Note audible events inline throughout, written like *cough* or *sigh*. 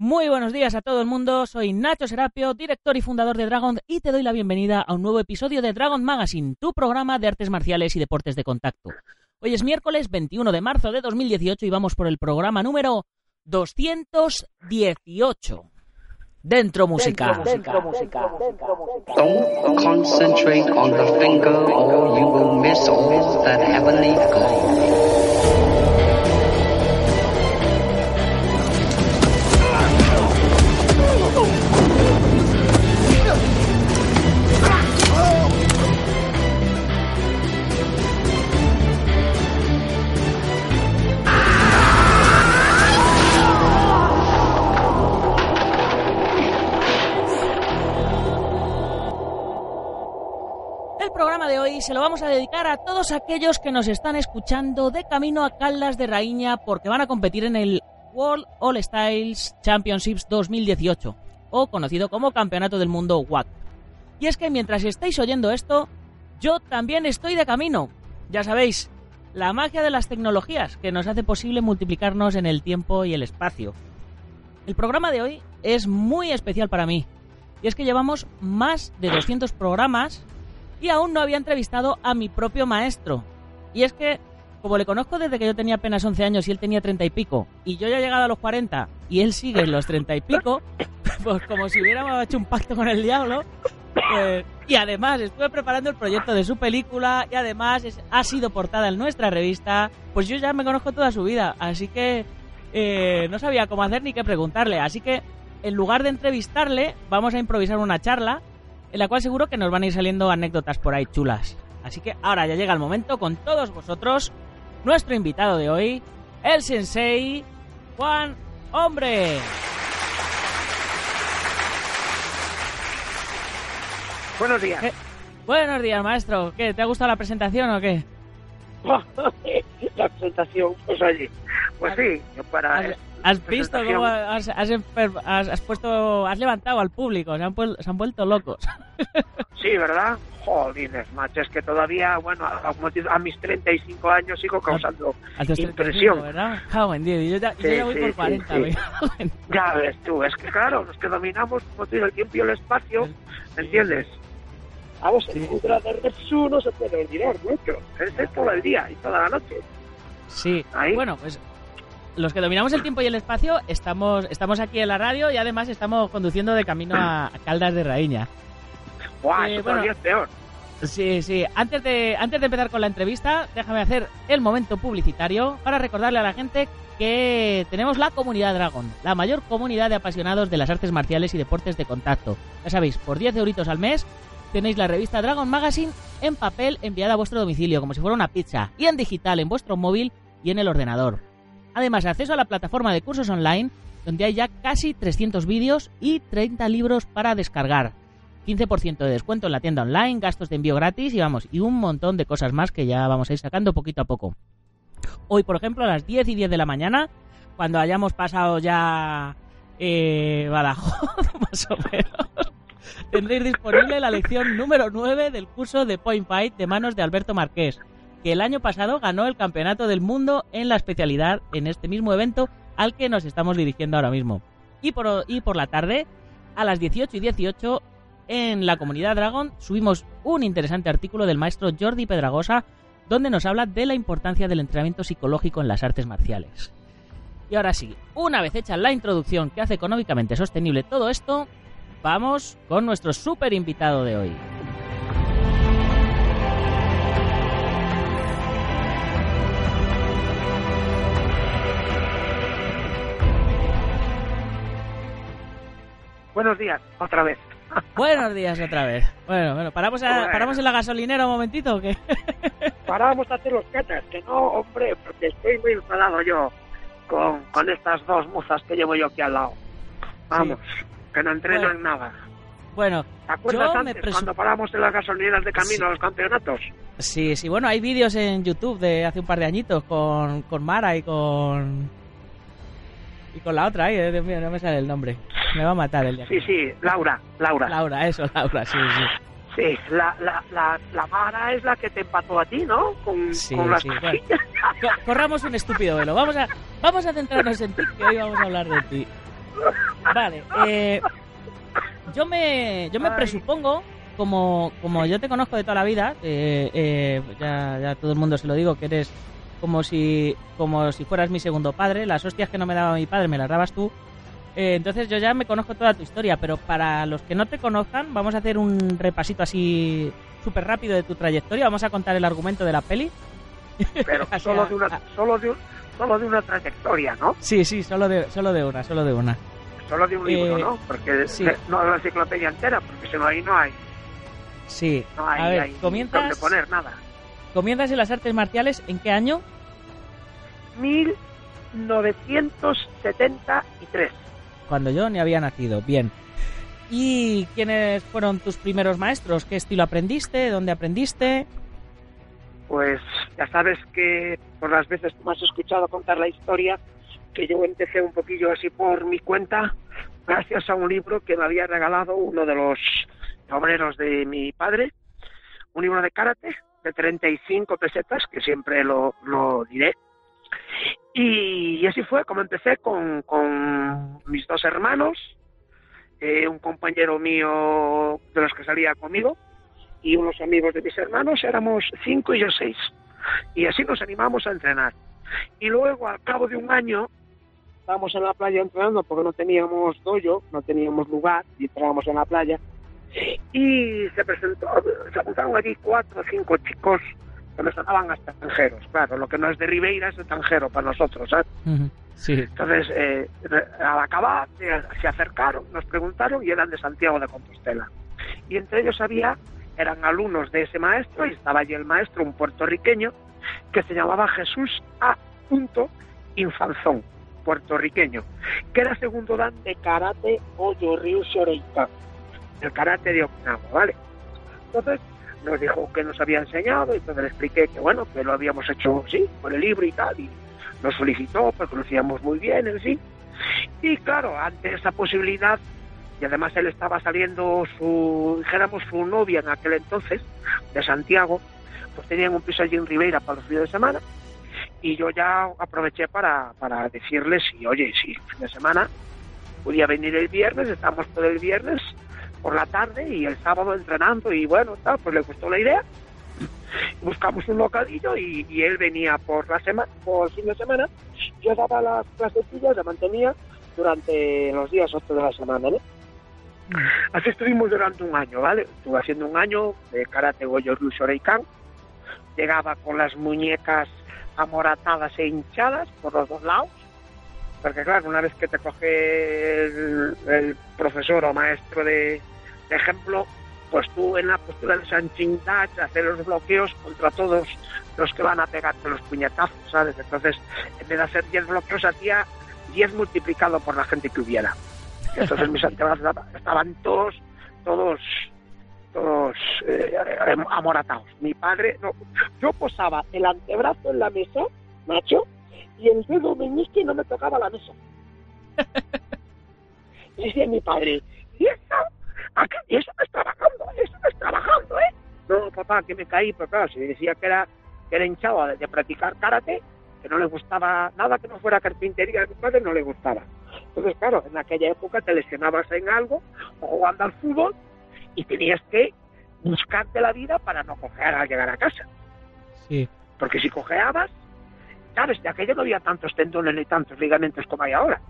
Muy buenos días a todo el mundo, soy Nacho Serapio, director y fundador de Dragon y te doy la bienvenida a un nuevo episodio de Dragon Magazine, tu programa de artes marciales y deportes de contacto. Hoy es miércoles 21 de marzo de 2018 y vamos por el programa número 218. Dentro música. Don't concentrate on the finger or you will miss all that heavenly. El programa de hoy se lo vamos a dedicar a todos aquellos que nos están escuchando de camino a Caldas de Raíña porque van a competir en el World All Styles Championships 2018, o conocido como Campeonato del Mundo WAC. Y es que mientras estáis oyendo esto, yo también estoy de camino. Ya sabéis, la magia de las tecnologías que nos hace posible multiplicarnos en el tiempo y el espacio. El programa de hoy es muy especial para mí. Y es que llevamos más de 200 programas y aún no había entrevistado a mi propio maestro. Y es que, como le conozco desde que yo tenía apenas 11 años y él tenía 30 y pico, y yo ya he llegado a los 40 y él sigue en los 30 y pico, *laughs* pues como si hubiéramos hecho un pacto con el diablo. pues- y además estuve preparando el proyecto de su película y además ha sido portada en nuestra revista, pues yo ya me conozco toda su vida, así que eh, no sabía cómo hacer ni qué preguntarle. Así que en lugar de entrevistarle, vamos a improvisar una charla en la cual seguro que nos van a ir saliendo anécdotas por ahí chulas. Así que ahora ya llega el momento con todos vosotros, nuestro invitado de hoy, el sensei Juan Hombre. Buenos días. Eh, Buenos días, maestro. ¿Qué? ¿Te ha gustado la presentación o qué? *laughs* la presentación, pues oye, pues sí, para... ¿Has, visto cómo has, has has- has puesto, has levantado al público? Se han, se han vuelto locos. *laughs* Sí, ¿verdad? Jolines, macho, es que todavía, bueno, a, a mis 35 años sigo causando A tus 35, impresión. ¿verdad? En Dios, y yo ya, yo Sí, ya voy sí, por sí, 40, sí. en- Ya ves tú, es que claro, los que dominamos, digo, el tiempo y el espacio, ¿me entiendes? Vamos, el Ultra de Repsu no se puede olvidar mucho. Es todo el día y toda la noche. Sí, Ahí. bueno, pues los que dominamos el tiempo y el espacio estamos, estamos aquí en la radio y además estamos conduciendo de camino a, Caldas de Raíña. ¡Buah, Eh, bueno. es peor! Sí, sí. Antes de, antes de empezar con la entrevista, déjame hacer el momento publicitario para recordarle a la gente que tenemos la comunidad Dragon, la mayor comunidad de apasionados de las artes marciales y deportes de contacto. Ya sabéis, por 10 euritos al mes tenéis la revista Dragon Magazine en papel enviada a vuestro domicilio, como si fuera una pizza, y en digital en vuestro móvil y en el ordenador. Además, acceso a la plataforma de cursos online, donde hay ya casi 300 vídeos y 30 libros para descargar. 15% de descuento en la tienda online, gastos de envío gratis y vamos, y un montón de cosas más que ya vamos a ir sacando poquito a poco. Hoy, por ejemplo, a las 10 y 10 de la mañana, cuando hayamos pasado ya eh, Badajoz, *laughs* más o menos, tendréis disponible la lección número 9 del curso de Point Fight de manos de Alberto Marqués, que el año pasado ganó el campeonato del mundo en la especialidad en este mismo evento al que nos estamos dirigiendo ahora mismo. Y por, y por la tarde, a las 18 y 18, en la comunidad Dragon subimos un interesante artículo del maestro Jordi Pedragosa donde nos habla de la importancia del entrenamiento psicológico en las artes marciales. Y ahora sí, una vez hecha la introducción que hace económicamente sostenible todo esto, vamos con nuestro super invitado de hoy. Buenos días, otra vez. Buenos días otra vez. Bueno, bueno, ¿paramos, a-. ¿paramos en la gasolinera un momentito o qué? *laughs* Parábamos a hacer los catas, que no, hombre, porque estoy muy enfadado yo. con, con estas dos mozas que llevo yo aquí al lado. Vamos, que no entreno Bueno. en nada. Bueno, ¿Te acuerdas yo antes cuando paramos en las gasolineras de camino Sí. a los campeonatos? Sí, sí, bueno, hay vídeos en YouTube de hace un par de añitos con, con Mara y con... Y con la otra, eh, Dios mío, no me sale el nombre. Me va a matar el día. Sí, sí, Laura, Laura. Laura, eso, Laura, sí, sí. Sí, la, la, la, la Mara es la que te empató a ti, ¿no? Con, Sí, con las sí, bueno. corramos un estúpido velo. Vamos a, vamos a centrarnos en ti, que hoy vamos a hablar de ti. Vale, eh, yo me, yo me Ay. presupongo, como, como yo te conozco de toda la vida, eh, eh, ya, ya todo el mundo se lo digo, que eres como si, como si fueras mi segundo padre. Las hostias que no me daba mi padre me las dabas tú. Eh, entonces yo ya me conozco toda tu historia, pero para los que no te conozcan, vamos a hacer un repasito así súper rápido de tu trayectoria. Vamos a contar el argumento de la peli. Pero *laughs* solo de, una, solo, de, solo de una trayectoria, ¿no? Sí, sí, solo de, solo de una, solo de una. Solo de un libro, Eh, ¿no? Porque sí. no de la enciclopedia entera, porque si no ahí no hay, Sí. no hay, a ver, hay comienzas, poner nada. Comienzas en las artes marciales, ¿en qué año? 1973. Cuando yo ni había nacido. Bien. ¿Y quiénes fueron tus primeros maestros? ¿Qué estilo aprendiste? ¿Dónde aprendiste? Pues ya sabes que por las veces que me has escuchado contar la historia, que yo empecé un poquillo así por mi cuenta, gracias a un libro que me había regalado uno de los obreros de mi padre, un libro de karate de 35 pesetas, que siempre lo, diré. Y, así fue como empecé con, mis dos hermanos, eh, un compañero mío de los que salía conmigo, y unos amigos de mis hermanos, éramos cinco y yo seis. Y así nos animamos a entrenar. Y luego, al cabo de un año, estábamos en la playa entrenando porque no teníamos dojo, no teníamos lugar, y entrábamos en la playa. Y se presentó, se apuntaron allí cuatro o cinco chicos que me sonaban hasta extranjeros. Claro, lo que no es de Ribeira es extranjero para nosotros, ¿sabes? Sí. Entonces, eh, al acabar, eh, se acercaron, nos preguntaron y eran de Santiago de Compostela. Y entre ellos había, eran alumnos de ese maestro y estaba allí el maestro, un puertorriqueño, que se llamaba Jesús A. Infanzón, puertorriqueño, que era segundo dan de karate Oyo Ryu Shoreikan, el karate de Okinawa, ¿vale? Entonces, nos dijo que nos había enseñado y entonces le expliqué que, bueno, que lo habíamos hecho, sí, por el libro y tal, y nos felicitó porque lo hacíamos muy bien, en sí. Y claro, ante esa posibilidad, y además él estaba saliendo su, dijéramos, su novia en aquel entonces, de Santiago, pues tenían un piso allí en Ribeira para los fines de semana, y yo ya aproveché para, para decirles, si, oye, si el fin de semana podía venir el viernes, estamos todo el viernes por la tarde y el sábado entrenando, y bueno, tal, pues le gustó la idea, buscamos un localillo y, y él venía por la semana, por fin de semana, yo daba las clasecillas, la mantenía durante los días otros de la semana, ¿no? Así estuvimos durante un año, ¿vale? Estuve haciendo un año de karate Goyo Ryu Shoreikan, llegaba con las muñecas amoratadas e hinchadas por los dos lados, porque claro, una vez que te coge el, el profesor o maestro de, de ejemplo, pues tú en la postura de Sanchin Dach, hacer los bloqueos contra todos los que van a pegarte los puñetazos, ¿sabes? Entonces, en vez de hacer 10 bloqueos, hacía 10 multiplicado por la gente que hubiera. Entonces mis *laughs* antebrazos estaban todos, todos, todos eh, amoratados. Mi padre, no, yo posaba el antebrazo en la mesa, macho, y el dedo meñique no me tocaba la mesa. *laughs* Y decía mi padre, ¿y eso? ¿A qué? ¿Y eso no es trabajando? ¿Eso no es trabajando, eh? No, papá, que me caí, pero claro, si decía que era, que era hinchado de, de practicar karate, que no le gustaba nada que no fuera carpintería, a mi padre no le gustaba. Entonces, claro, en aquella época te lesionabas en algo, o jugando al fútbol, y tenías que buscarte la vida para no cojear al llegar a casa. Sí. Porque si cojeabas, sabes, de aquello no había tantos tendones ni tantos ligamentos como hay ahora.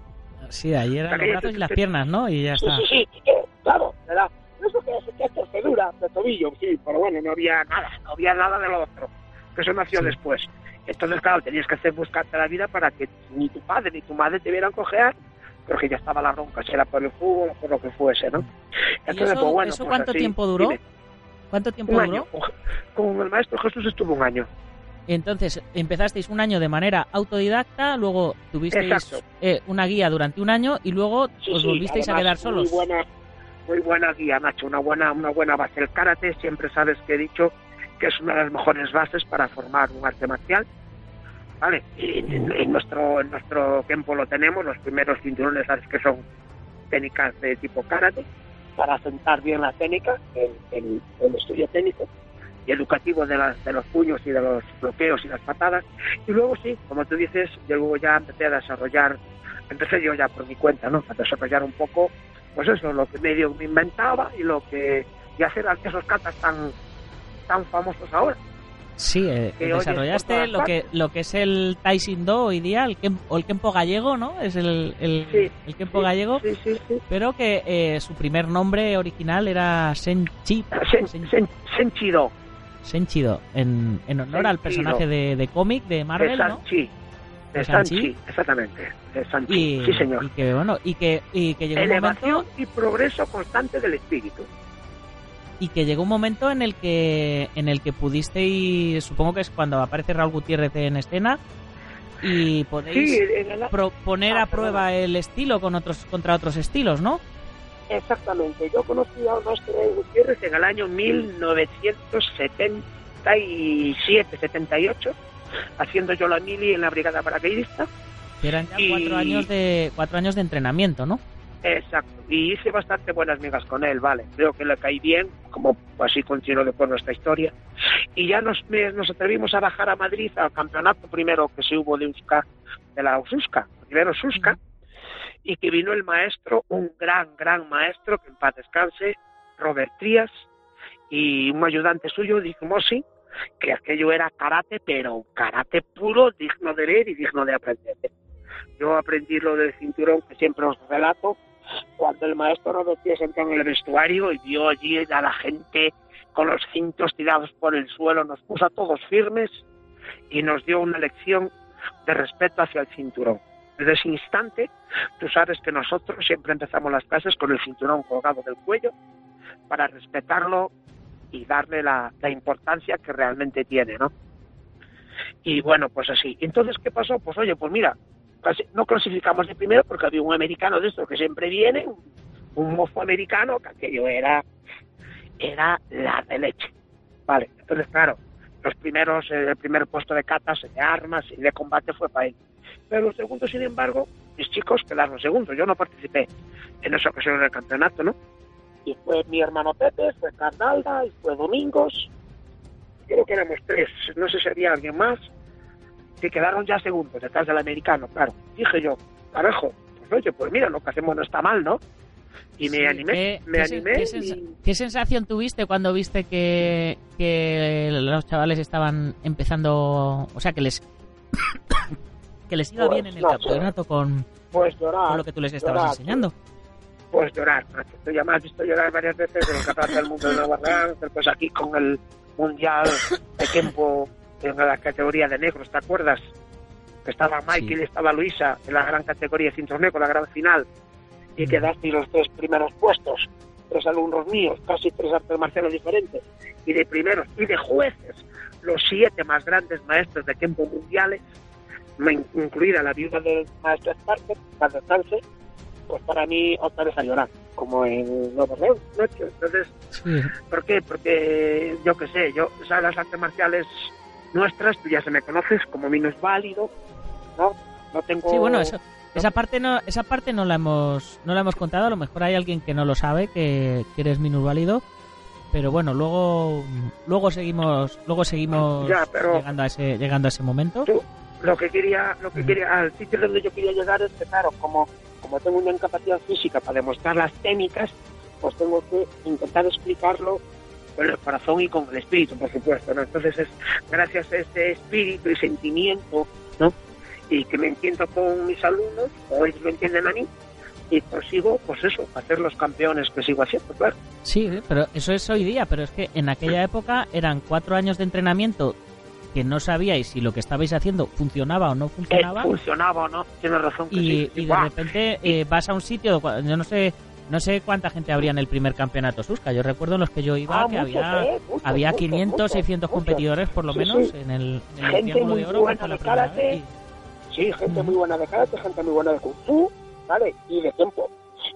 Sí, ahí eran los brazos y las piernas, ¿no? Y ya Sí, está. sí, sí, eh, claro, ¿verdad? Eso que es, que es torcedura de tobillo, sí, pero bueno, no había nada, no había nada de lo otro, que eso nació Sí. después. Entonces, claro, tenías que hacer buscarte la vida para que ni tu padre ni tu madre te vieran cojear, pero que ya estaba la ronca, si era por el fútbol o por lo que fuese, ¿no? ¿Y eso, eso cuánto así, tiempo duró? dime. ¿Cuánto tiempo Un duró? año. Con el maestro Jesús estuvo un año. Entonces, empezasteis un año de manera autodidacta, luego tuvisteis eh, una guía durante un año y luego Sí, os sí, volvisteis a quedar solos. Muy buena, muy buena guía, Nacho, una buena, una buena base. El karate siempre sabes que he dicho que es una de las mejores bases para formar un arte marcial. ¿Vale? Y en, en nuestro, en nuestro tiempo lo tenemos, los primeros cinturones sabes que son técnicas de tipo karate, para sentar bien la técnica, el, el- el estudio técnico y educativo de, las, de los puños y de los bloqueos y las patadas. Y luego sí, como tú dices, yo luego ya empecé a desarrollar, empecé yo ya por mi cuenta, ¿no? A desarrollar un poco, pues eso, lo que medio me inventaba y lo que, y hacer esos catas tan, tan famosos ahora. Sí, eh, desarrollaste lo que lo que es el Taekwondo hoy día, el o el Kempo gallego, ¿no? Es el, el, Sí, el Kempo sí, gallego, Sí, sí, sí. pero que eh, su primer nombre original era Senchi, Sen, Sen- sen, Senchido, Senchido, en, en honor al personaje de, de cómic de de Marvel, ¿no? Sanchi. ¿De De Sanchi? Exactamente. De Sanchi, Y, sí señor. y que bueno, y que, y que llegó un momento y progreso constante del espíritu. y que llegó un momento en el que en el que pudisteis, supongo que es cuando aparece Raúl Gutiérrez en escena y podéis Sí, en el- Ah, a prueba el estilo con otros contra otros estilos, ¿no? Exactamente. Yo conocí al maestro Gutiérrez en el año 1977, 78, haciendo yo la mili en la brigada paracaidista. Eran ya Y- cuatro años de cuatro años de entrenamiento, ¿no? Exacto. Y hice bastante buenas migas con él, vale. Creo que le caí bien, como así continuó después nuestra historia. Y ya nos, nos atrevimos a bajar a Madrid al campeonato primero que se hubo de Euska, de la Ususca, primero Susca, y que vino el maestro, un gran, gran maestro, que en paz descanse, Robert Trías, y un ayudante suyo, Dick que aquello era karate, pero karate puro, digno de leer y digno de aprender. Yo aprendí lo del cinturón que siempre os relato, cuando el maestro Robert Trías entró en el vestuario y vio allí a la gente con los cintos tirados por el suelo, nos puso a todos firmes y nos dio una lección de respeto hacia el cinturón. Desde ese instante, tú sabes que nosotros siempre empezamos las clases con el cinturón colgado del cuello para respetarlo y darle la, importancia que realmente tiene, ¿no? Y bueno, pues así. Entonces, ¿qué pasó? Pues oye, pues mira, no clasificamos de primero porque había un americano de estos que siempre viene, un, un mozo americano, que aquello era, era la de leche. Vale, entonces claro, los primeros, el primer puesto de catas, de armas y de combate fue para él. Pero los segundos, sin embargo, mis chicos quedaron segundos. Yo no participé en esa ocasión del campeonato, ¿no? Y fue mi hermano Pepe, fue Carnalda, y fue Domingos. Creo que éramos tres, no sé si había alguien más. Que quedaron ya segundos detrás del americano, claro. Dije yo, carajo, pues oye, pues mira, lo que hacemos no está mal, ¿no? Y me Sí, animé, ¿qué- me qué sen- animé qué y- sensa- ¿Qué sensación tuviste cuando viste que, que los chavales estaban empezando, o sea, que les que les iba Pues, bien en el campeonato con, pues llorar. con lo que tú les estabas llorar, enseñando? Pues llorar. Tú ya me has visto llorar varias veces en el Campeonato del Mundo de Nueva pues aquí con el Mundial de Kempo en la categoría de negros, ¿te acuerdas? Que estaba Michael y estaba Luisa en la gran categoría de cinturón negro, la gran final, y Mm. quedaste los tres primeros puestos, tres alumnos míos, casi tres artes marciales diferentes, y de primeros y de jueces, los siete más grandes maestros de Kempo mundiales, incluida la viuda del maestro Sparker, para descanse, pues para mí otra vez a llorar, como en Nuevo León, Nacho. Entonces, Sí. ¿por qué? Porque yo qué sé, yo, o sea, las artes marciales nuestras, tú ya se me conoces como minusválido, ¿no? No tengo... Sí, bueno, eso, esa parte no, esa parte no la hemos, no la hemos contado. A lo mejor hay alguien que no lo sabe, que, que eres minusválido. Pero bueno, luego, luego seguimos, luego seguimos Ya, pero- llegando a ese, llegando a ese momento. Tú, lo que quería, lo que quería, al sitio donde yo quería llegar es que, claro, como, como tengo una incapacidad física para demostrar las técnicas, pues tengo que intentar explicarlo con el corazón y con el espíritu, por supuesto, ¿no? Entonces es gracias a ese espíritu y sentimiento, ¿no? Y que me entiendo con mis alumnos, o ellos me entienden a mí, y consigo, pues eso, hacer los campeones que sigo haciendo, claro. Sí, ¿eh? pero eso es hoy día, pero es que en aquella época eran cuatro años de entrenamiento que no sabíais si lo que estabais haciendo funcionaba o no Eh, funcionaba. funcionaba o no, tienes razón que y, sí. y de Guau. repente *laughs* eh, vas a un sitio, yo no sé No sé cuánta gente habría en el primer campeonato Susca. Yo recuerdo en los que yo iba Ah, que muchos, había, eh, muchos, había muchos, 500, muchos, 600 muchos. competidores por lo Sí, menos sí. en el, en el Gente muy de Oro. buena de karate. y- Sí, gente muy buena de karate, gente muy buena de kung fu, ¿vale? Y de tiempo.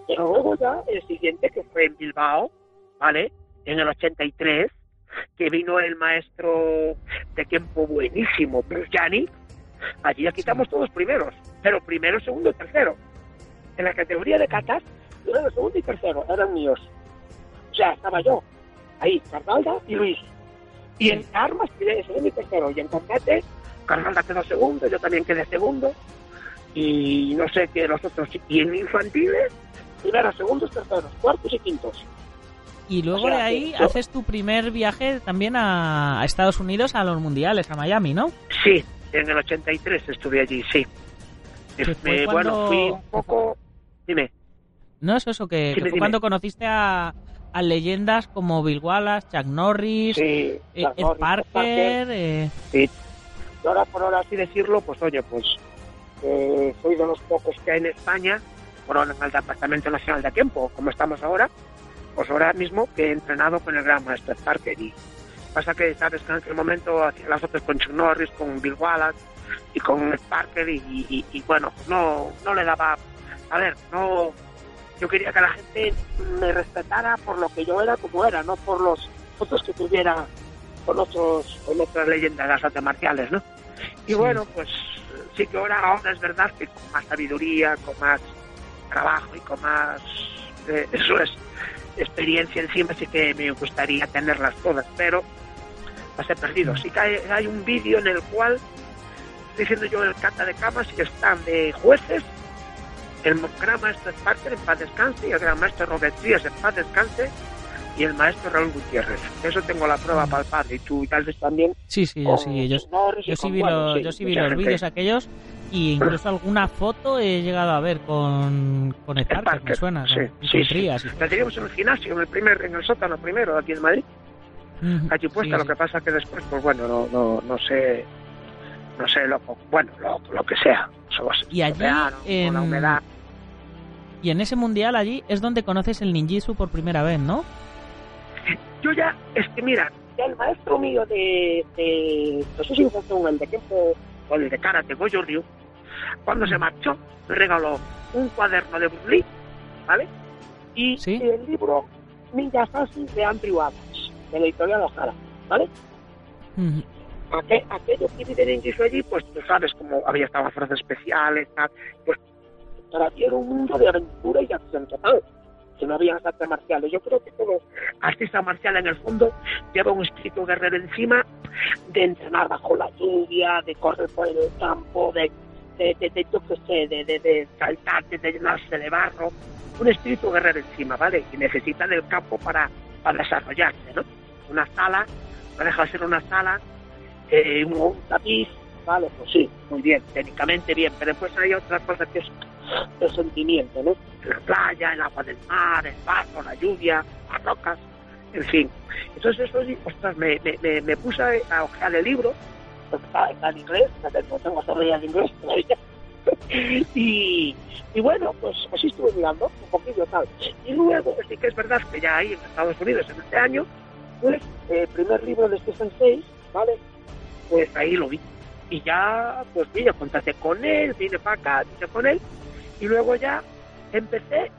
Pero luego ya el siguiente, que fue en Bilbao, ¿vale? En el 83, que vino el maestro de tiempo buenísimo, Bruce Gianni. Allí ya quitamos todos primeros, pero primero, segundo y tercero. En la categoría de catas, primero, segundo y tercero eran míos. O sea, estaba yo, ahí, Cardalda y Luis. Y en armas quedé segundo y tercero. Y en combate, Cardalda quedó segundo, yo también quedé segundo. Y no sé qué los otros. Y en infantiles, primero, segundos, terceros, cuartos y quintos. Y luego O sea, de ahí yo- haces tu primer viaje también a, Estados Unidos, a los mundiales, a Miami, ¿no? Sí, en el 83 estuve allí, sí. Fue Eh, bueno, cuando- fui un poco... Dime. No es eso, que, Dime, que fue dime. cuando conociste a, a leyendas como Bill Wallace, Chuck Norris, Sí, eh, Chuck Ed Norris, Parker. eh, Sí. Y ahora, por ahora así decirlo, pues oye, pues eh, soy de los pocos que hay en España, por ahora en el Departamento Nacional de Tiempo, como estamos ahora, pues ahora mismo que he entrenado con el gran maestro Parker. Y pasa que, sabes, que en aquel momento hacía las fotos con Chuck Norris, con Bill Wallace y con Parker y, y- y, bueno, no, no le daba... A ver, no... Yo quería que la gente me respetara por lo que yo era como era, no por los fotos que tuviera con otros con otras leyendas de las artes marciales, ¿no? Y bueno, pues sí que ahora, ahora es verdad que con más sabiduría, con más trabajo y con más eh, *laughs* eso es experiencia encima sí que me gustaría tenerlas todas, pero las he perdido. Sí que hay, hay un vídeo en el cual estoy diciendo yo el cata de camas y están de jueces el gran maestro Parker en paz descanse y el gran maestro Robert Díaz en paz descanse y el maestro Raúl Gutiérrez. Eso tengo la prueba palpable y tú tal vez también. sí, sí, yo sí, yo, y yo sí vi, los, yo sí vi los vídeos aquellos y incluso alguna foto he llegado a ver con, con me Parker, suena, sí, y sí, sí. La teníamos en el gimnasio, en el primer, en el sótano primero, aquí en Madrid, allí puesta, lo que pasa que después, pues bueno, no, no, no sé, no sé, lo, bueno, lo, lo que sea. Somos- Y allí, con la en- humedad. Y en ese mundial allí es donde conoces el ninjitsu por primera vez, ¿no? Yo ya, es que mira, ya el maestro mío de, de no sé si fue de tiempo o el de karate, Goyo Ryu, cuando se marchó, me regaló un cuaderno de Bruce Lee, ¿vale? Y Sí. el libro Ninja Assassin de Andrew Adams, de la editorial Ojara, ¿vale? Ujú. Aqu- aquello que vi de ninjitsu allí, pues tú sabes, como había estado en fuerzas especiales, tal, pues para ti era un mundo de aventura y acción total, que no había artes marciales. Yo creo que todo artista marcial en el fondo lleva un espíritu guerrero encima de entrenar bajo la lluvia, de correr por el campo, de, de, de, de, yo de, de, de saltar, de, llenarse de barro, un espíritu guerrero encima, ¿vale? Y necesita del campo para, para desarrollarse, ¿no? Una sala, no deja de ser una sala, eh, un, tapiz, vale, pues sí, muy bien, técnicamente bien, pero después hay otra cosa que es el sentimiento, ¿no? La playa, el agua del mar, el barro, la lluvia, las rocas, en fin. Entonces eso ostras, me, me, me, me puse a ojear el libro, está, en inglés, no tengo, todavía en inglés todavía. *laughs* y, y bueno, pues así estuve mirando un poquillo tal. Y luego, sí que es verdad que ya ahí en Estados Unidos en este año, pues el primer libro de Stephen 6, ¿vale? Pues ahí lo vi. Y ya, pues vi, yo contacté con él, vine para acá, vine con él, y luego ya empecé,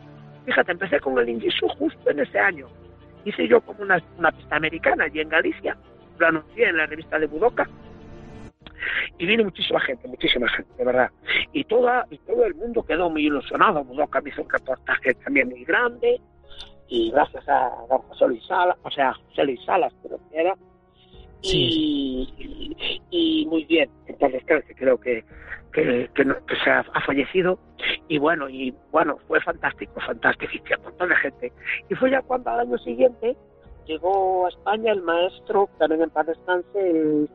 fíjate, empecé con el Ingisu justo en ese año. Hice yo como una, una pista americana allí en Galicia, lo anuncié en la revista de Budoka, y vino muchísima gente, muchísima gente, de verdad. Y toda y todo el mundo quedó muy ilusionado. Budoka me hizo un reportaje también muy grande, y gracias a don José Luis Salas, o sea, José Luis Salas, creo que era, y, y, y muy bien. Entonces, creo que, que, que, no- que se ha, ha fallecido. Y bueno, y bueno, fue fantástico, fantástico. Y un montón de gente. Y fue ya cuando al año siguiente llegó a España el maestro, también en paz descanse, el,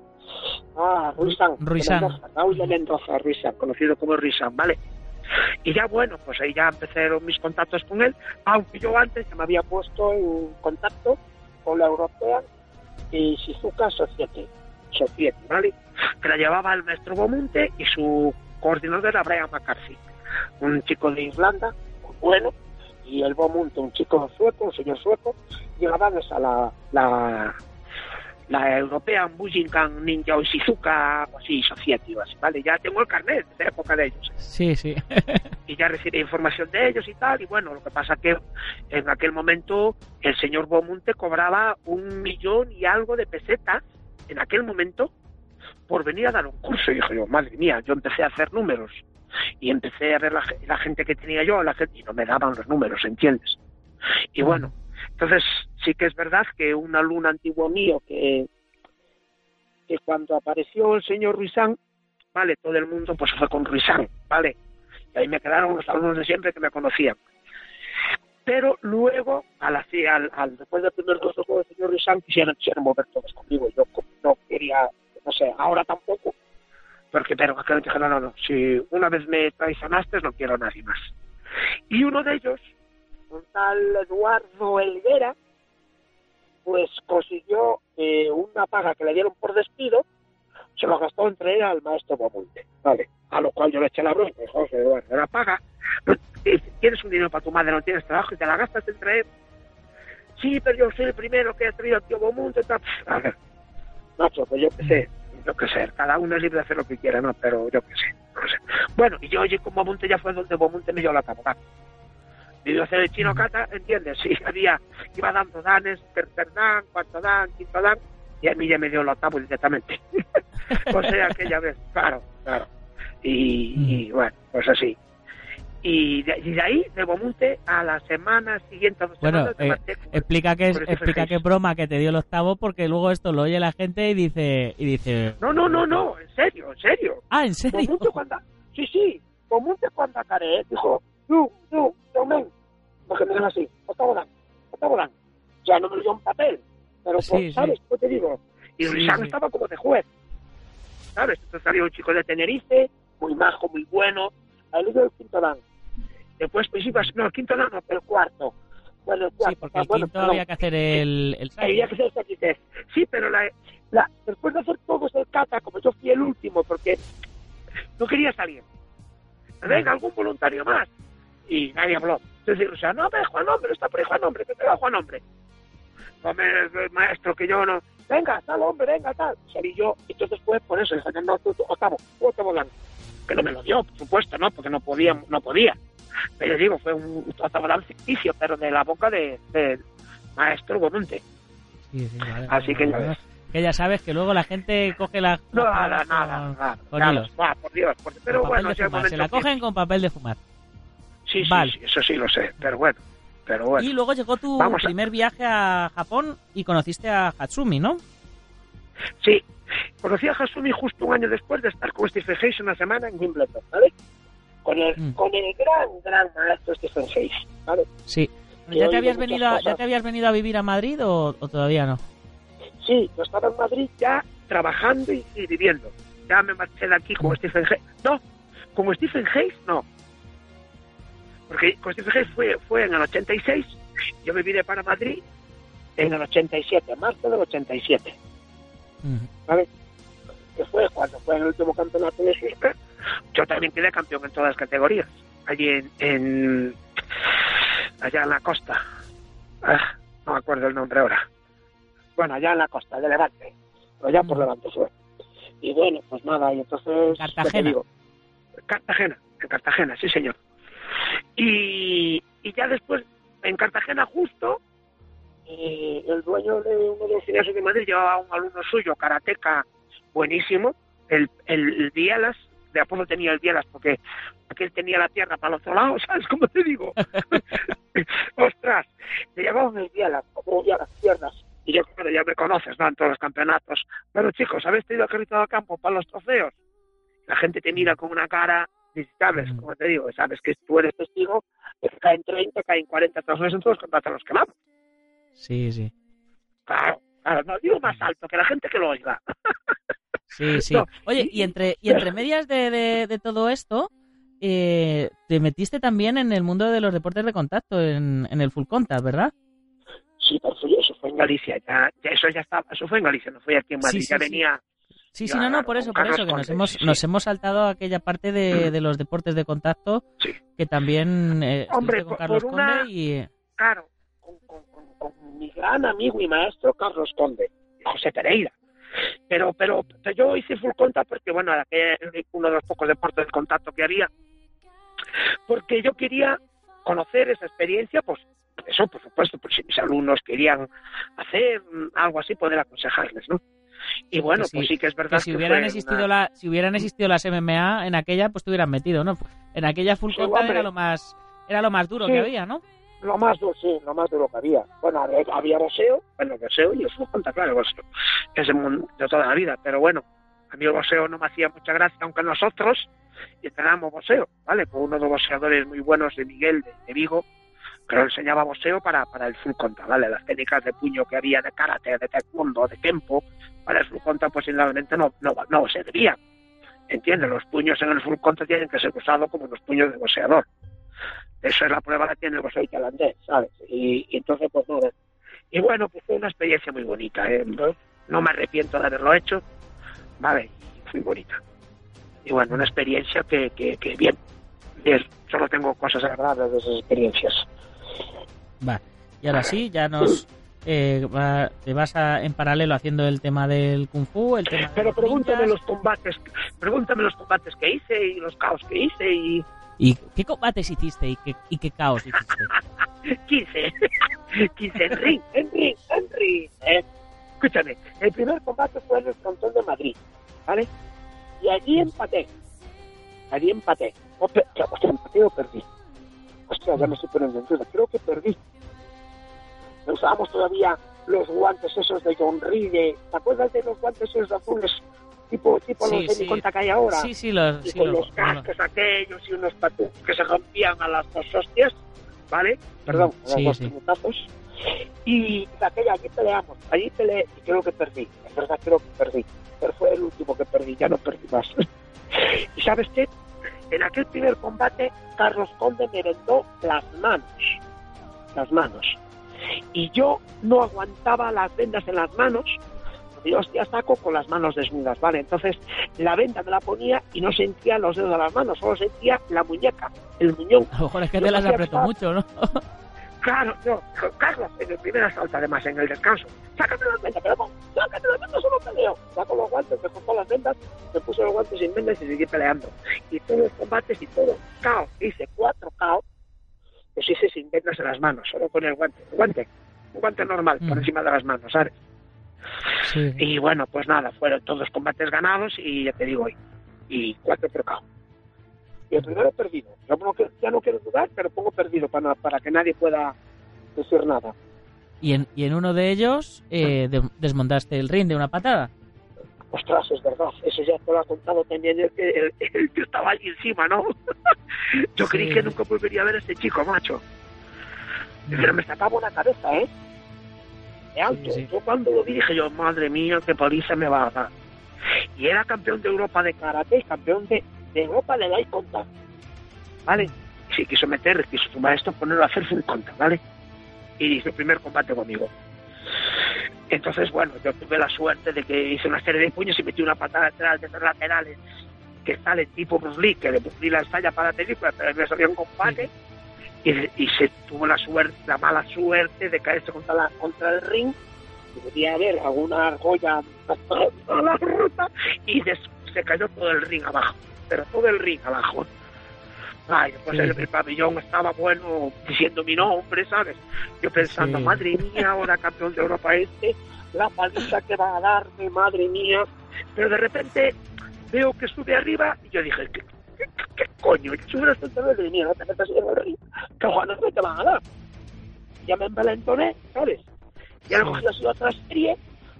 ah, Ruizan. Mendoza, Raúl de Mendoza, Ruizan, conocido como Ruizan, ¿vale? Y ya bueno, pues ahí ya empezaron mis contactos con él, aunque yo antes ya me había puesto en contacto con la europea y Shizuka Society, Society, ¿vale? Que la llevaba el maestro Bomunte y su coordinador era Brian McCarthy, un chico de Irlanda, bueno, y el Bomunte, un chico sueco, un señor sueco, llegaban a la, la, la europea Bujinkan Ninja o Shizuka, así, Society, así, ¿vale? Ya tengo el carnet de época de ellos. Sí, sí. *laughs* y ya recibí información de ellos y tal, y bueno, lo que pasa que en aquel momento el señor Bomunte cobraba un millón y algo de pesetas en aquel momento por venir a dar un curso. Y dije yo, madre mía, yo empecé a hacer números y empecé a ver la, la gente que tenía yo, la gente, y no me daban los números, ¿entiendes? Y bueno, entonces sí que es verdad que un alumno antiguo mío que, que cuando apareció el señor Ruizán, vale, todo el mundo pues fue con Ruizán, vale, y ahí me quedaron los alumnos de siempre que me conocían. Pero luego, al, al, al- después del primer curso con el señor Ruizán, quisieron, quisieron mover todos conmigo. Yo no quería, no sé, ahora tampoco, porque pero aquel dije, no, no, no, si una vez me traicionaste, no quiero a nadie más. Y uno de ellos, un tal Eduardo Elguera, pues consiguió eh, una paga que le dieron por despido, se lo gastó entre él al maestro Bomunte, ¿vale? A lo cual yo le eché la dijo, José Eduardo, la paga, tienes un dinero para tu madre, no tienes trabajo y te la gastas entre él. Sí, pero yo soy el primero que ha traído al tío Bomunte, tal. A ver, macho, pues yo qué sé, yo qué sé, cada uno es libre de hacer lo que quiera, ¿no? Pero yo qué sé, no sé. Bueno, y yo oye con Bomunte ya fue donde Bomunte me dio la taboca. A hacer el chino cata, ¿entiendes? Sí, *laughs* había, iba dando danes, tercer dan, cuarto dan, quinto dan, y a mí ya me dio el octavo directamente. *laughs* o sea, aquella vez, claro, claro. Y, y bueno, pues así. Y de, y de ahí, de Bomunte, a la semana siguiente, a dos Bueno, semanas, eh, explica que es, explica qué broma que te dio el octavo porque luego esto lo oye la gente y dice y dice No, no, no, no, en serio, en serio. ah en serio Bomunte cuando... Sí, sí, Bomunte cuando acaré, dijo, tú, tú, men, porque me dan así, octavo dan, octavo dan. O sea, no me dio un papel, pero, Sí, pues, sí. ¿sabes? ¿Qué te digo? Y sí. estaba como de juez, ¿sabes? Entonces salió un chico de Tenerife, muy majo, muy bueno, ahí le dio el quinto dan. Después, pues ibas, no, el quinto dan, no, el cuarto. Bueno, el cuarto, sí porque el bueno, quinto perdón. había que hacer el, el. Había que hacer quitez. Sí, pero la, la, después de hacer todos el cata, como yo fui el último, porque no quería salir. Venga, algún voluntario más. Y nadie habló. Entonces, o sea, no, ve Juan Hombre, está por ahí Juan Hombre, te va Juan Hombre. Hombre, maestro, que yo no. Venga, tal hombre, venga, tal. Salí yo, y entonces fue por eso, dije, no, tú, tú, octavo, octavo dan. Que no me lo dio, por supuesto, ¿no? Porque no podía, no podía. Pero digo, fue un octavo ficticio, pero de la boca de, del maestro Bomunte. Sí, sí, vale, Así que ya ves. que ya sabes que luego la gente coge la No, nada, nada, nada. con nada. hilos. Va, por Dios. por- Pero Con bueno, de fumar. se la cogen con papel de fumar Sí, sí, Vale. sí, eso sí lo sé. Pero bueno, pero bueno. y luego llegó tu Vamos a- primer viaje a Japón y conociste a Hatsumi ¿no? Sí, conocí a Hasumi justo un año después de estar con Stephen Hayes una semana en Wimbledon, ¿vale? Con el, Mm. con el gran, gran maestro Stephen Hayes, ¿vale? sí ¿Ya te, habías venido a, ¿Ya te habías venido a vivir a Madrid o, o todavía no? Sí, yo estaba en Madrid ya trabajando y, y viviendo. Ya me marché de aquí con Stephen Hayes. No, con Stephen Hayes no. Porque con Stephen Hayes fue, fue en el 86, yo me vine para Madrid en el 87, marzo del 87. Ujú. ¿vale? Que fue cuando fue en el último campeonato de Suiza. Yo también quedé campeón en todas las categorías. Allí en, en- allá en la costa. Ah, no me acuerdo el nombre ahora. Bueno, allá en la costa, de Levante. Pero allá por. Levante fue. Y bueno, pues nada, y entonces... ¿qué te Cartagena. digo? Cartagena, en Cartagena, sí señor. Y, y ya después, en Cartagena justo, eh, el dueño de uno de los gimnasios de Madrid llevaba a un alumno suyo, karateca, buenísimo, el, el, el de apodo tenía el Bielas porque aquel tenía la tierra para el otro lado, *laughs* ¿sabes cómo te digo? *laughs* Ostras, le llamaban el Bielas, como movía las piernas. Y yo, claro, ya me conoces, ¿no? En todos los campeonatos. Pero chicos, ¿habéis tenido Carrito al campo para los trofeos? La gente te mira con una cara, y sabes, Mm. como te digo, sabes que tú eres testigo que caen 30, caen 40 trofeos en todos en los que vamos. sí sí Claro, claro, no digo más alto, que la gente que lo oiga. *laughs* Sí, sí. No, Oye, y- entre, y entre medias de, de, de todo esto, eh, te metiste también en el mundo de los deportes de contacto, en, en el full contact, ¿verdad? Sí, fue- eso fue en Galicia, ya, ya eso ya estaba, eso fue en Galicia, no fue aquí en Madrid, Sí, sí, ya sí. venía, Sí, sí, no, no, por eso, por eso, que nos hemos, nos hemos saltado aquella parte de, de los deportes de contacto, Sí. que también eh, Hombre, con Carlos por una- Conde y... Claro, con, con- con- con mi gran amigo y maestro Carlos Conde, José Pereira. Pero, pero, pero yo hice full contact porque, bueno, era uno de los pocos deportes de contacto que había. Porque yo quería conocer esa experiencia, pues eso, por supuesto, por si mis alumnos querían hacer mm, algo así, poder aconsejarles, ¿no? Y bueno, Que pues sí que es verdad Que si que hubieran existido una- la, si hubieran existido las MMA en aquella, pues te hubieran metido, ¿no? En aquella full Sí, contact era lo más, era lo más duro Sí. que había, ¿no? lo más duro, sí, lo más duro que había. Bueno, había, había boxeo, bueno, boxeo y el fútbol, claro, el boxeo, que es el mundo de toda la vida, pero bueno, a mí el boxeo no me hacía mucha gracia, aunque nosotros entrenábamos boxeo, ¿vale? Con uno de los boxeadores muy buenos de Miguel, de, de Vigo, nos enseñaba boxeo para, para el full contact, ¿vale? Las técnicas de puño que había de karate, de taekwondo, de tempo, para el full contact, pues indudablemente no, no, no servía. ¿Entiendes? Los puños en el full contact tienen que ser usados como los puños de boxeador. Eso es la prueba que tiene el boxeo tailandés, ¿sabes? Y, y entonces, pues nada. Y bueno, pues fue una experiencia muy bonita, ¿eh? No, no me arrepiento de haberlo hecho, ¿vale? Fue bonita. Y bueno, una experiencia que, que, bien, solo tengo cosas agradables de esas experiencias. Va. Y ahora sí, ya nos... eh, va- te vas a- en paralelo haciendo el tema del Kung Fu, el tema de Pero los pregúntame ninjas. los combates, pregúntame los combates que hice y los caos que hice y ¿Y qué combates hiciste y qué, y qué caos hiciste? 15. 15 en ring, en ring, en ring. ¿eh? Escúchame, el primer combate fue en el Cantón de Madrid, ¿vale? Y allí empaté. Allí empaté. O empaté o perdí. Hostia, ya me estoy poniendo en duda. Creo que perdí. Usábamos todavía los guantes esos de John Reed. ¿Te acuerdas de los guantes esos azules? Tipo, tipo Sí, los de sí. que hay ahora Sí, sí, los... y sí, con los- los cascos aquellos y unos patucos que se rompían a las dos hostias, ¿vale? Perdón, a los dos. Y de aquella, allí peleamos, allí peleé y creo que perdí, es verdad, creo que perdí, pero fue el último que perdí, ya no perdí más. *laughs* y sabes qué, en aquel primer combate, Carlos Conde me vendó las manos, las manos. Y yo no aguantaba las vendas en las manos, porque yo hostia saco con las manos desnudas, ¿vale? Entonces la venda me la ponía y no sentía los dedos de las manos, solo sentía la muñeca, el muñón. A lo mejor es que Yo te las apretó mucho, ¿no? *laughs* Claro, no, Carlos, en el primer asalto además, en el descanso, sácame las vendas, pero sácame las vendas, solo peleo. Saco los guantes, me cortó las vendas, me puso los guantes sin vendas y seguí peleando. Y todos los combates y todo, caos, hice cuatro caos, los hice sin vendas en las manos, solo con el guante, el guante, un guante normal por Mm. encima de las manos, ¿sabes? Sí. Y bueno, pues nada, fueron todos combates ganados y ya te digo, y, y cuatro por KO. Y el primero perdido. Yo no, ya no quiero dudar, pero pongo perdido para, para que nadie pueda decir nada. Y en, y en uno de ellos eh, de- desmontaste el ring de una patada. Ostras, es verdad, eso ya te lo ha contado también el que, el, el que estaba allí encima, ¿no? *laughs* Yo Sí. creí que nunca volvería a ver a este chico, macho. Pero me sacaba una cabeza, ¿eh? De alto. Sí, sí. Yo cuando lo vi dije yo, madre mía, qué paliza me va a dar. Y era campeón de Europa de karate y campeón de, de Europa de light contact. ¿Vale? Se quiso meter, quiso su maestro ponerlo a hacer full contact, ¿vale? Y hizo el primer combate conmigo. Entonces, bueno, yo tuve la suerte de que hice una serie de puños y metí una patada lateral de tres laterales que sale tipo Bruce Lee, que Bruce Lee la ensaya para la película, pero me salió un combate y, y se tuvo la suerte, la mala suerte de caerse contra, la, contra el ring y podía haber alguna argolla *laughs* a la ruta y des- se cayó todo el ring abajo, pero todo el ring abajo. Ay, pues Sí. el, el pabellón estaba bueno diciendo mi nombre, ¿sabes? Yo pensando, Sí. madre mía, ahora campeón de Europa este, la paliza que va a darme, madre mía. Pero de repente veo que sube arriba y yo dije, ¿qué, qué, qué coño? Y sube hasta el madre mía, no te metas en el ring, que Juan no te van a dar. Ya me envalentoné, ¿sabes? Ya Sí. cogí así otra serie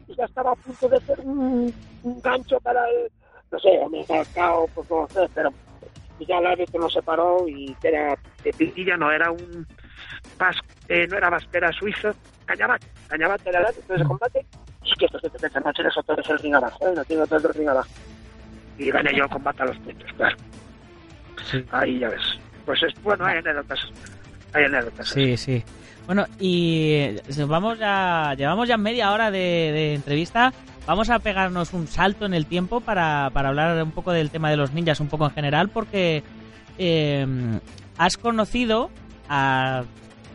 y ya estaba a punto de hacer un, un gancho para el, no sé, me he sacado, pues no sé, pero ya el árbitro nos separó y era de Pitilla, no era un vas, eh, no era Vasquera suizo, Cañabate, Cañabate era el árbitro de ese combate, y que esto se te mete noche eso todo es el ring abajo, no tiene todo el ring abajo. Y gané yo el combate a los puntos, claro. Ahí ya ves. Pues es bueno, hay anécdotas. Hay anécdotas. Sí, sí. Bueno, y eh, vamos ya, llevamos ya media hora de entrevista. Vamos a pegarnos un salto en el tiempo para, para hablar un poco del tema de los ninjas, un poco en general, porque eh, has conocido a.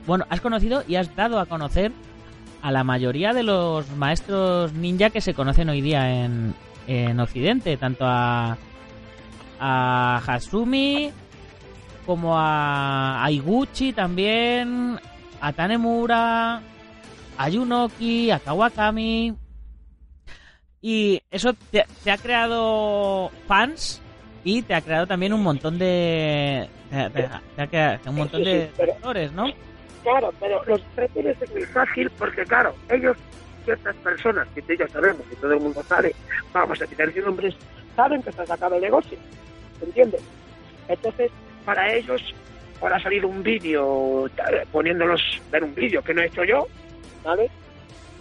Bueno, has conocido y has dado a conocer a la mayoría de los maestros ninja que se conocen hoy día en, en Occidente, tanto a, a como a, a Iguchi también, a Tanemura, a Yunoki, a Kawakami. Y eso te, te ha creado fans y te ha creado también un montón de. Te, te- te ha creado un montón Sí, de sí, pero- seguidores, ¿no? Claro, pero los prefieres es muy fácil porque, claro, ellos, ciertas personas, que ellos sabemos, que todo el mundo sabe, vamos a quitar sus nombres, saben que está sacado el negocio, ¿entiendes? Entonces, para ellos, ahora ha salido un vídeo, tal, poniéndolos, ver un vídeo que no he hecho yo, ¿vale?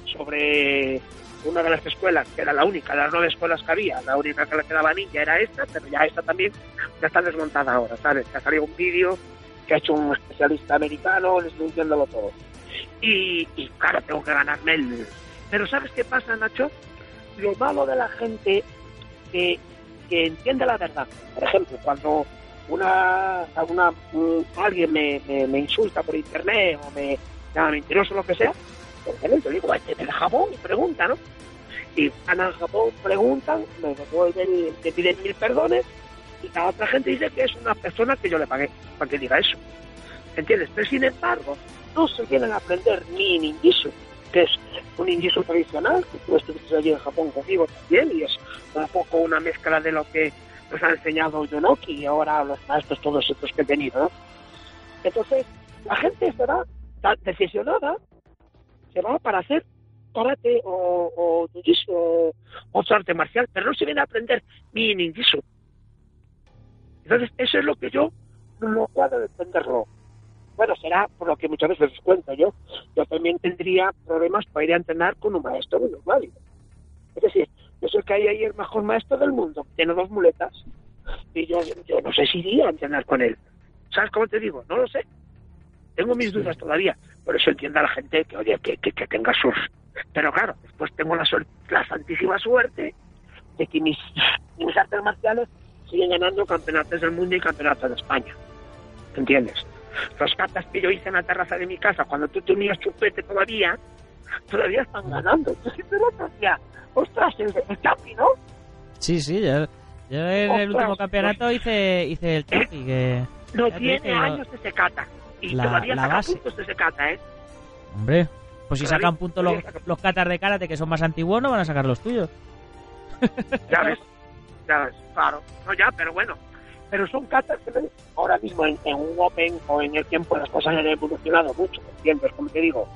Sobre una de las escuelas, que era la única, de las nueve escuelas que había, la única que le quedaba ninja era esta, pero ya esta también ya está desmontada ahora, ¿sabes? Que ha salido un vídeo que ha hecho un especialista americano desmintiéndolo todo. Y, y claro, tengo que ganarme el... Pero ¿sabes qué pasa, Nacho? Lo malo de la gente que, que entiende la verdad. Por ejemplo, cuando una, una un- alguien me, me, insulta por internet o me llama mentiroso lo que sea, pues, bueno, yo digo, de Japón y pregunta, ¿no? Y van a Japón, preguntan, me devuelven, me piden mil perdones y la otra gente dice que es una persona que yo le pagué para que diga eso. ¿Entiendes? Pero sin embargo, no se vienen a aprender ni ninjitsu, que es un ninjitsu tradicional, que tú estuviste allí en Japón conmigo también, y es un poco una mezcla de lo que nos ha enseñado Yonoki y ahora los maestros todos estos que he tenido, ¿no? Entonces, la gente va tan decisionada, va para hacer karate o, o o otra arte marcial, pero no se viene a aprender ni ninjitsu. Entonces, eso es lo que yo no puedo entenderlo. Bueno, será por lo que muchas veces os cuento yo. Yo también tendría problemas para ir a entrenar con un maestro muy normal. Es decir, yo sé que hay ahí el mejor maestro del mundo, tiene dos muletas, y yo, yo no sé si iría a entrenar con él. ¿Sabes cómo te digo? No lo sé. Tengo mis dudas todavía. Por eso entiendo a la gente que, oye, que, que, que tenga sus... Pero claro, después tengo la, la santísima suerte de que mis, *laughs* mis artes marciales siguen ganando campeonatos del mundo y campeonatos de España. ¿Entiendes? Los catas que yo hice en la terraza de mi casa cuando tú tenías chupete todavía, todavía están ganando. Entonces lo decía, ostras, el, el Chapi, ¿no? Sí, sí, yo, yo en el Ostras, último campeonato hice, hice el Chapi, que... No Ya tiene años ese cata. Y la- todavía la saca base. puntos de ese kata, ¿eh? Hombre, pues si sacan puntos los, los catas de karate que son más antiguos, no van a sacar los tuyos. *laughs* Ya ves, ya ves, claro. No, ya, pero bueno. Pero son catas que ahora mismo en, en un Open o en el tiempo las cosas han evolucionado mucho, ¿me entiendes? Como te digo,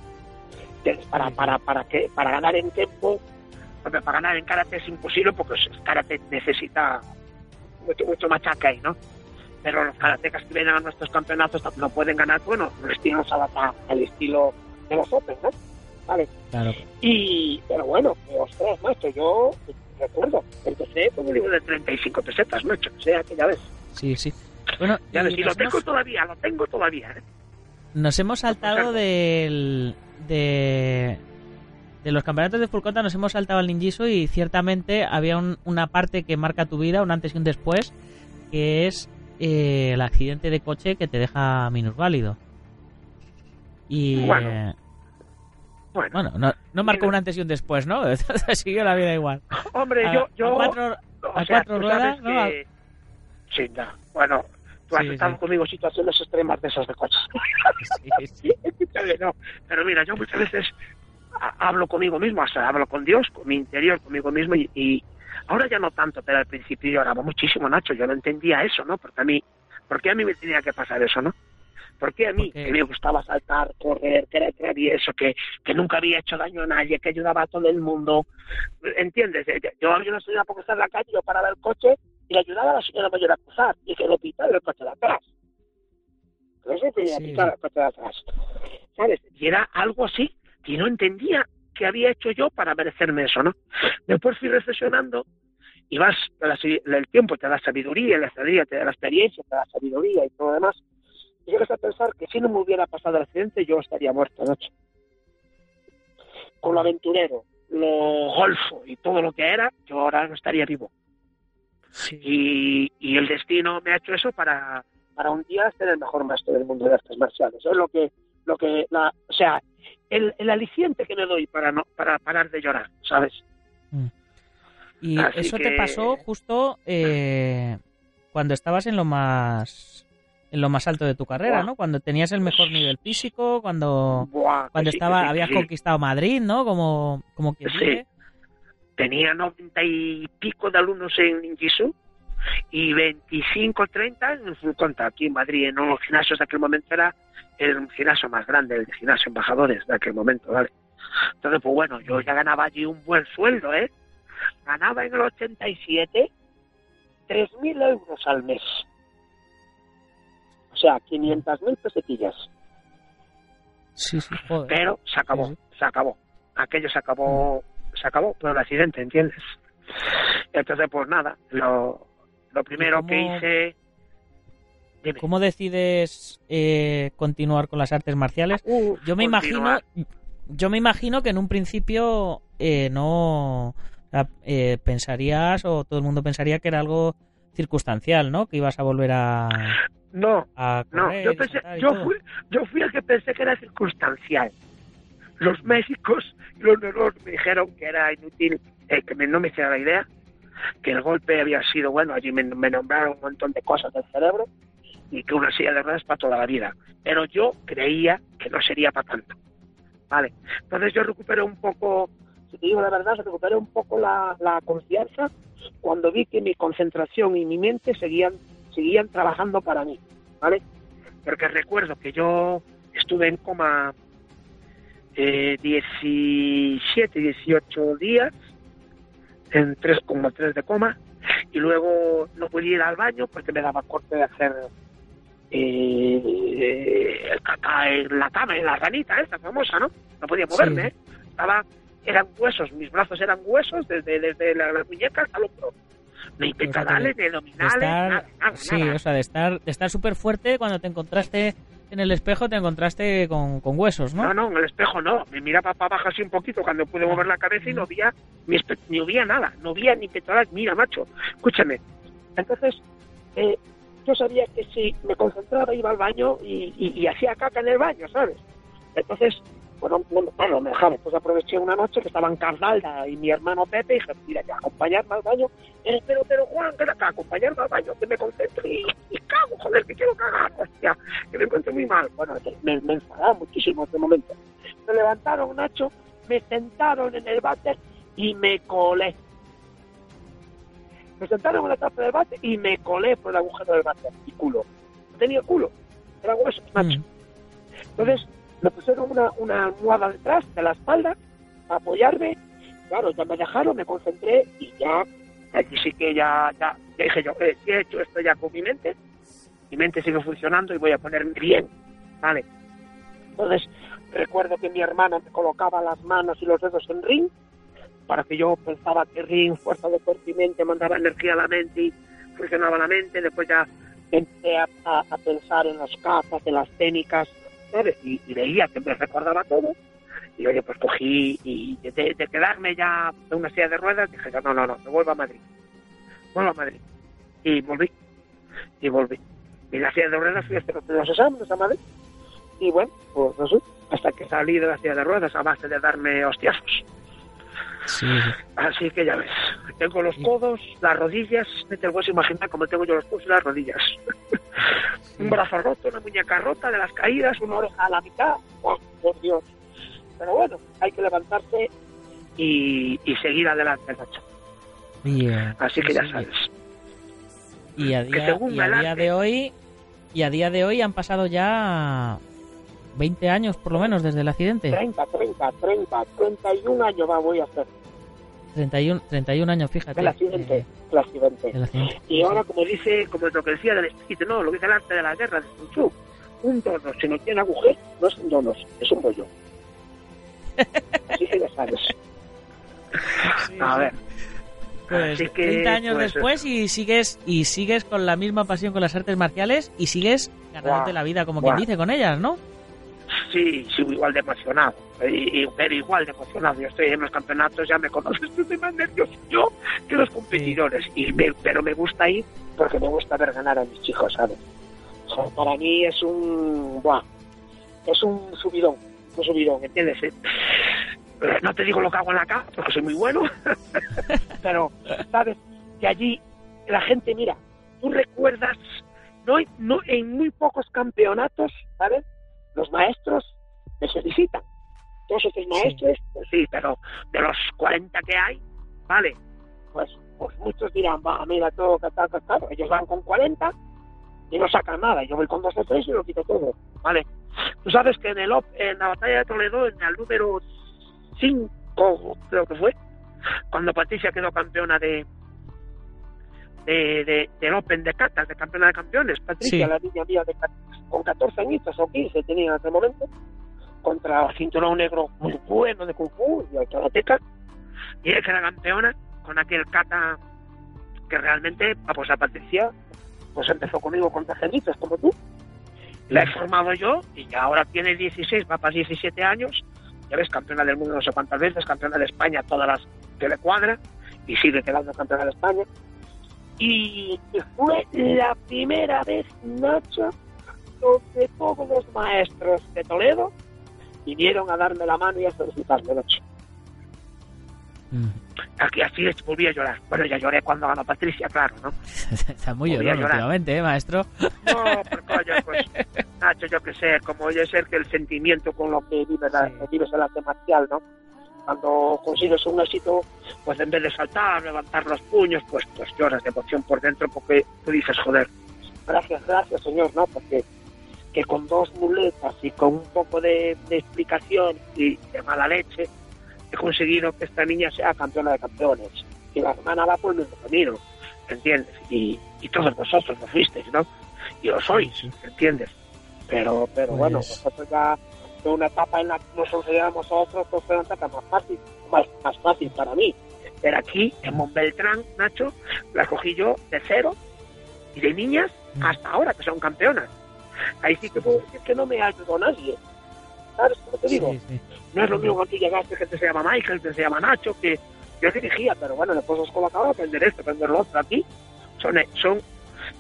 para, para, para, que, para ganar en tiempo, para ganar en karate es imposible porque el karate necesita mucho, mucho machaca ahí, ¿no? Pero los karatecas que vienen a nuestros campeonatos no pueden ganar, bueno, el estilo se adapta al estilo de los Open, ¿no? Vale. Claro. Y, pero bueno, ostras, macho, yo recuerdo, empecé con un libro de 35 pesetas, macho, o sea que ya ves, Sí, sí. Bueno, ya ves, y lo tengo hemos, todavía, lo tengo todavía, ¿eh? nos hemos saltado del... de... De los campeonatos de Fulcota nos hemos saltado al ninjitsu y ciertamente había un- una parte que marca tu vida, un antes y un después, que es eh, el accidente de coche que te deja minusválido. Y Bueno. eh, Bueno, bueno, no, no marcó un antes y un después, ¿no? *laughs* Siguió la vida igual. hombre, A- yo, a yo, cuatro- a sea, cuatro ruedas, ¿no? que- Sí, ya, bueno, tú has Sí, estado sí. conmigo situaciones extremas de esas de coches. *laughs* Sí, no. Pero mira, yo muchas veces ha- hablo conmigo mismo, o sea, hablo con Dios, con mi interior, conmigo mismo, y, y ahora ya no tanto, pero al principio yo oraba muchísimo, Nacho, yo no entendía eso, ¿no? Porque a mí, ¿por qué a mí me tenía que pasar eso, no? ¿Por qué a mí, Porque- que me gustaba saltar, correr, que era travieso, que, que nunca había hecho daño a nadie, que ayudaba a todo el mundo? ¿Entiendes? Eh, Yo había una señora porque estar en la calle, yo paraba el coche y le ayudaba a la señora mayor a cruzar y que lo pitara el coche de atrás. No se tenía que Sí, pitar sí. el coche de atrás. ¿Sabes? Y era algo así que no entendía qué había hecho yo para merecerme eso, ¿no? Después fui reflexionando y vas, la- el tiempo te da sabiduría, la sabiduría te da la experiencia, te da sabiduría y todo lo demás. Y llegas a pensar que si no me hubiera pasado el accidente, yo estaría muerto anoche. Con lo aventurero, lo golfo y todo lo que era, yo ahora no estaría vivo. Y, y el destino me ha hecho eso para, para un día ser el mejor maestro del mundo de artes marciales. Es lo que, lo que, la, o sea, el, el aliciente que me doy para no, para parar de llorar, ¿sabes? Y Así eso te que- pasó justo eh, cuando estabas en lo más en lo más alto de tu carrera, Buah. ¿no? Cuando tenías el mejor nivel físico, cuando Buah, que cuando sí, que estaba sí, que habías sí. conquistado Madrid, ¿no? Como como quien Sí. Tenía noventa y pico de alumnos en Ninjitsu y 25, 30 en Full aquí en Madrid, en los gimnasios de aquel momento era el gimnasio más grande, el gimnasio embajadores de aquel momento, ¿vale? Entonces, pues bueno, yo ya ganaba allí un buen sueldo, ¿eh? Ganaba en el 87 3.000 euros al mes. O sea, 500.000 pesetillas. Sí, sí, joder. Pero se acabó, Sí, se acabó. Aquello se acabó, se acabó por el accidente, ¿entiendes? Entonces, pues nada, lo, lo primero cómo- que hice... Dime. ¿Cómo decides eh, continuar con las artes marciales? Uf, Yo me imagino, yo me imagino que en un principio eh, no o sea, eh, pensarías o todo el mundo pensaría que era algo circunstancial, ¿no? Que ibas a volver a, No, a no, yo pensé, yo fui, yo fui el que pensé que era circunstancial. Los médicos y los neurólogos me dijeron que era inútil, eh, que me- no me hiciera la idea, que el golpe había sido bueno, allí me, me nombraron un montón de cosas del cerebro y que una silla de ruedas para toda la vida. Pero yo creía que no sería para tanto. Vale, entonces yo recuperé un poco, si te digo la verdad, recuperé un poco la, la confianza cuando vi que mi concentración y mi mente seguían, seguían trabajando para mí. ¿vale? Porque recuerdo que yo estuve en coma eh, 17, 18 días, en 3,3 de coma, y luego no podía ir al baño porque me daba corte de hacer eh, el caca en la cama, en la ranita esta famosa, ¿no? No podía moverme, Sí. ¿eh? Estaba, eran huesos, mis brazos eran huesos desde, desde la, la muñeca hasta el hombro. Ni pectorales, ni abdominales, nada, nada, sí, nada. o sea, de estar, de estar súper fuerte cuando te encontraste en el espejo, te encontraste con, con huesos, ¿no? No, no, en el espejo no. Me miraba para abajo así un poquito cuando pude mover la cabeza y no veía ni, ni veía nada. No veía ni pectorales. Mira, macho, escúchame. Entonces, eh, yo sabía que si me concentraba iba al baño y, y- y hacía caca en el baño, ¿sabes? Entonces, bueno, no, no, no me dejaba. Pues aproveché una noche que estaban Carvalda y mi hermano Pepe y dije, mira, que acompañarme al baño. Eh, pero, pero, Juan, que acá, acompañarme al baño, que me concentre y, y cago, joder, que quiero cagar, *laughs* hostia, que me encuentro muy mal. Bueno, me, me enfadaba muchísimo en ese momento. Me levantaron, Nacho, me sentaron en el váter y me colé. Me sentaron en la tapa del váter y me colé por el agujero del váter y culo. No tenía culo, era hueso, Nacho. Mm. Entonces me pusieron una, una almohada detrás de la espalda para apoyarme. Claro, ya me dejaron, me concentré y ya, allí sí que ya, ya, ya dije yo, eh, he hecho esto ya con mi mente, mi mente sigue funcionando y voy a ponerme bien, ¿vale? Entonces recuerdo que mi hermana me colocaba las manos y los dedos en ring para que yo pensaba que ring, fuerza de cuerpo y mente, mandaba energía a la mente y funcionaba la mente. Después ya empecé a, pensar en los capas, en las técnicas, Y, y veía que me recordaba todo. Y oye, pues cogí y de, de quedarme ya en una silla de ruedas, dije, no, no, no, me vuelvo a Madrid. Vuelvo a Madrid. Y volví. Y volví. Y la silla de ruedas fui a hacer los exámenes a Madrid. Y bueno, pues no sé, hasta que salí de la silla de ruedas a base de darme hostiazos. Sí, Así que ya ves, tengo los codos, las rodillas, no te puedes imaginar cómo tengo yo los codos y las rodillas. *laughs* un brazo roto, una muñeca rota de las caídas, una oreja a la mitad, ¡oh, por Dios! Pero bueno, hay que levantarse y, y seguir adelante, Nacho. Así que sí, ya sabes. Y a día, y a día de hoy, y a día de hoy han pasado ya 20 años por lo menos desde el accidente. 30, 30, 30, 31 años va, voy a hacer 31, 31 años, fíjate. del accidente. eh, del accidente. del accidente. Y ahora, como dice, como lo que decía del espíritu, no, lo que dice el arte de la guerra de Sun Tzu, un dono, si no tiene agujero, no es un donos, es un bollo. *laughs* Así que ya sabes. A ver, Pues que, 30 años pues, después y sigues y sigues con la misma pasión con las artes marciales y sigues ganándote Buah, la vida como buah. quien dice con ellas, ¿no? Sí, sigo igual de emocionado. y, y- pero igual de emocionado. Yo estoy en los campeonatos, ya me conoces, estoy más nervioso yo que los competidores. Y me- pero me gusta ir porque me gusta ver ganar a mis chicos, ¿sabes? O sea, para mí es un. Buah, es un subidón, un subidón, ¿entiendes? Eh, No te digo lo que hago en la casa, porque soy muy bueno, *laughs* pero, ¿sabes? Que allí la gente, mira, tú recuerdas, no, no en muy pocos campeonatos, ¿sabes? Los maestros me felicitan. Todos estos maestros, pues sí, pero de los 40 que hay, ¿vale? Pues, pues muchos dirán, va, mira todo, tal, que tal. Ellos van con 40 y no sacan nada. Yo voy con dos o tres y lo quito todo, ¿vale? Tú sabes que en, el, en la batalla de Toledo, en el número 5, creo que fue, cuando Patricia quedó campeona de, de, de- del Open de Catas, de campeona de campeones. Patricia, Sí. la niña mía de, ca- con 14 añitos o 15 tenía en aquel momento, contra cinturón negro muy bueno de Kung Fu y karateca, y ella que era campeona con aquel kata que realmente, ah, pues a Patricia, pues empezó conmigo con tajenitos como tú. La he formado yo y ya ahora tiene 16, va para 17 años. Ya ves, campeona del mundo no sé cuántas veces, campeona de España todas las que le cuadra y sigue quedando campeona de España. Y fue la primera vez, Nacho, donde todos los maestros de Toledo vinieron a darme la mano y a felicitarme, Nacho. Mm. Aquí así es, volví a llorar. Bueno, ya lloré cuando ganó Patricia, claro, ¿no? *laughs* Está muy llorón llorar. últimamente, ¿eh, maestro? No, pero coño, pues, *laughs* Nacho, yo qué sé, como yo sé que el sentimiento con lo que vives, la- Sí. vives el arte marcial, ¿no? Cuando consigues un éxito, pues en vez de saltar, levantar los puños, pues, pues lloras de emoción por dentro porque tú dices, joder, gracias, gracias, señor, ¿no? Porque que con dos muletas y con un poco de, de explicación y de mala leche, he conseguido que esta niña sea campeona de campeones. Y la hermana va por el mismo camino, ¿entiendes? Y, y todos vosotros lo fuisteis, ¿no? Y lo sois, ¿entiendes? Pero, pero Pues- bueno, nosotros ya de una etapa en la que nos consideramos a otros, pues fue una etapa más fácil, más, más fácil para mí. Pero aquí, en Montbeltrán, Nacho, la cogí yo de cero y de niñas Mm. hasta ahora, que son campeonas. Ahí sí que puedo decir que no me ayudó nadie. ¿Sabes cómo te digo? Sí, sí. No es lo mismo cuando tú llegaste, gente se llama Michael, que se llama Nacho, que yo dirigía, pero bueno, después os colocaba a aprender esto, aprender lo otro. Aquí son, son,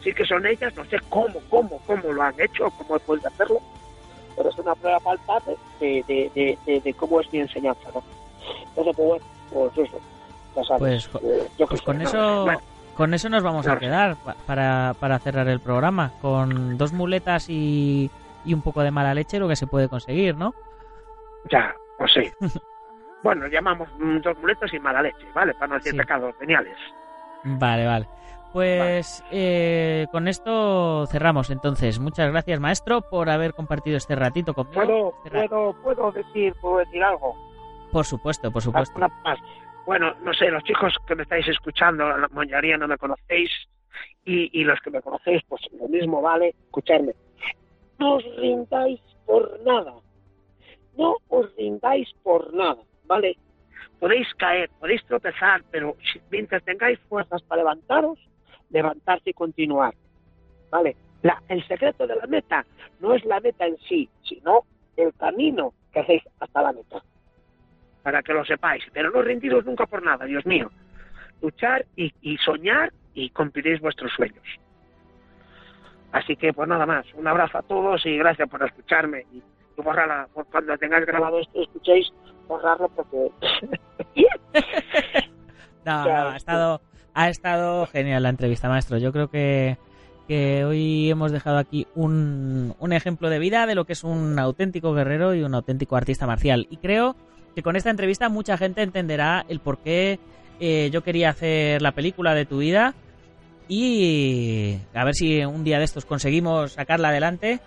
sí que son ellas, no sé cómo, cómo, cómo lo han hecho, cómo pueden hacerlo, pero es una prueba palpable de, de, de, cómo es mi enseñanza, ¿no? Entonces, pues bueno, pues eso, ya sabes. Pues, eh, yo Pues sé, con ¿no? eso, Bueno, con eso nos vamos a quedar pa- para, para cerrar el programa. Con dos muletas y, y un poco de mala leche lo que se puede conseguir, ¿no? ya, pues sí. *laughs* bueno, llamamos mm, dos muletas y mala leche, ¿vale? Para no decir Sí. pecados veniales. Vale, vale. Pues eh, con esto cerramos entonces. Muchas gracias, maestro, por haber compartido este ratito conmigo. ¿Puedo, Este puedo, puedo decir, puedo decir algo? Por supuesto, por supuesto. Una. Bueno, no sé, los chicos que me estáis escuchando, la mayoría no me conocéis, y, los que me conocéis, pues lo mismo vale, escucharme. No os rindáis por nada. No os rindáis por nada, ¿vale? Podéis caer, podéis tropezar, pero mientras tengáis fuerzas para levantaros, levantarse y continuar, ¿vale? La- el secreto de la meta no es la meta en sí, sino el camino que hacéis hasta la meta para que lo sepáis. Pero no rendiros nunca por nada, Dios mío. Luchar y, y soñar y cumpliréis vuestros sueños. Así que, pues nada más. Un abrazo a todos y gracias por escucharme. Y, y por cuando tengáis grabado esto, escuchéis, borrarlo porque... *laughs* No, ha estado, ha estado genial la entrevista, maestro. Yo creo que, que hoy hemos dejado aquí un, un ejemplo de vida de lo que es un auténtico guerrero y un auténtico artista marcial. Y creo que con esta entrevista mucha gente entenderá el por qué eh, yo quería hacer la película de tu vida y a ver si un día de estos conseguimos sacarla adelante.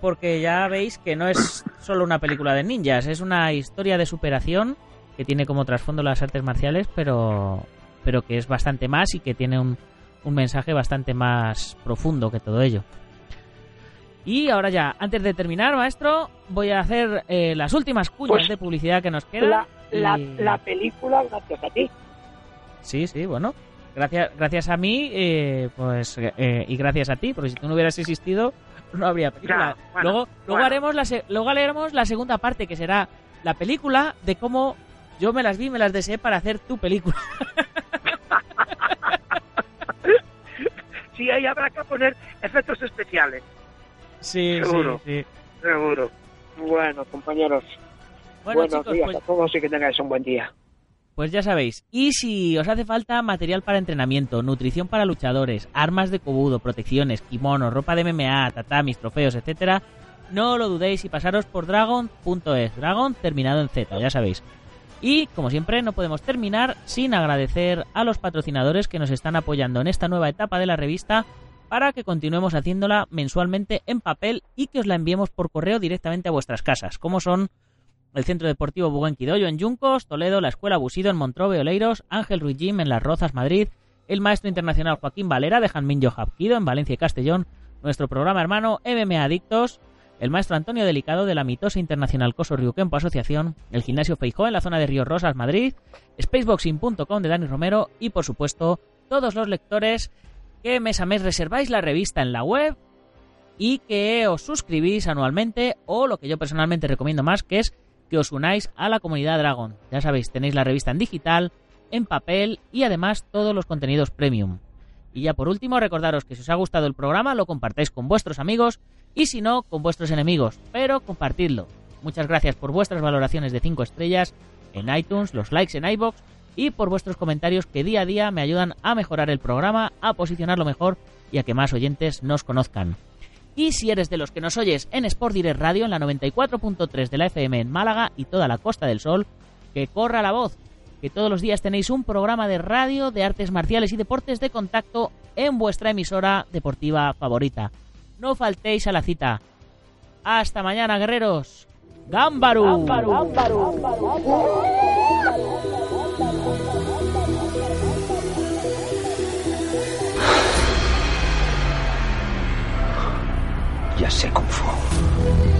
Porque ya veis que no es solo una película de ninjas, es una historia de superación que tiene como trasfondo las artes marciales, pero, pero que es bastante más y que tiene un, un mensaje bastante más profundo que todo ello. Y ahora ya, antes de terminar, maestro, voy a hacer eh, las últimas cuñas Pues, de publicidad que nos quedan. La, la, y- la película, gracias a ti. Sí, sí, bueno. Gracias, gracias a mí, eh, pues, eh, y gracias a ti, porque si tú no hubieras existido, no habría película. Bueno, luego, luego bueno. haremos la, se- luego haremos la segunda parte, que será la película de cómo yo me las vi, me las deseé para hacer tu película. *laughs* sí, ahí habrá que poner efectos especiales. Sí, Seguro. sí, sí. Seguro. Bueno, compañeros, Bueno, buenos chicos, días pues, a todos y que tengáis un buen día. pues ya sabéis. Y si os hace falta material para entrenamiento, nutrición para luchadores, armas de cobudo, protecciones, kimonos, ropa de MMA, tatamis, trofeos, etcétera, no lo dudéis y pasaros por dragon.es. Dragon terminado en Z, ya sabéis. Y, como siempre, no podemos terminar sin agradecer a los patrocinadores que nos están apoyando en esta nueva etapa de la revista para que continuemos haciéndola mensualmente en papel y que os la enviemos por correo directamente a vuestras casas, como son el Centro Deportivo Buenquidoyo en Yuncos, Toledo, la Escuela Busido en Montrove, Oleiros, Ángel Ruiz Gym en Las Rozas, Madrid, el Maestro Internacional Joaquín Valera de Janminyo Japquido en Valencia y Castellón, nuestro programa hermano MMA Adictos, el Maestro Antonio Delicado de la mitosa Internacional Coso Riuquempo Asociación, el Gimnasio Feijó en la zona de Río Rosas, Madrid, Spaceboxing.com de Dani Romero y, por supuesto, todos los lectores que mes a mes reserváis la revista en la web y que os suscribís anualmente o lo que yo personalmente recomiendo más que es que os unáis a la comunidad Dragon. Ya sabéis, tenéis la revista en digital, en papel y además todos los contenidos premium. Y ya por último, recordaros que si os ha gustado el programa lo compartáis con vuestros amigos y si no, con vuestros enemigos, pero compartidlo. Muchas gracias por vuestras valoraciones de 5 estrellas en iTunes, los likes en iBox y por vuestros comentarios que día a día me ayudan a mejorar el programa, a posicionarlo mejor y a que más oyentes nos conozcan. Y si eres de los que nos oyes en Sport Direct Radio en la 94.3 de la FM en Málaga y toda la Costa del Sol, que corra la voz, que todos los días tenéis un programa de radio de artes marciales y deportes de contacto en vuestra emisora deportiva favorita. No faltéis a la cita. Hasta mañana, guerreros. ¡Gámbaru! Ya sé Kung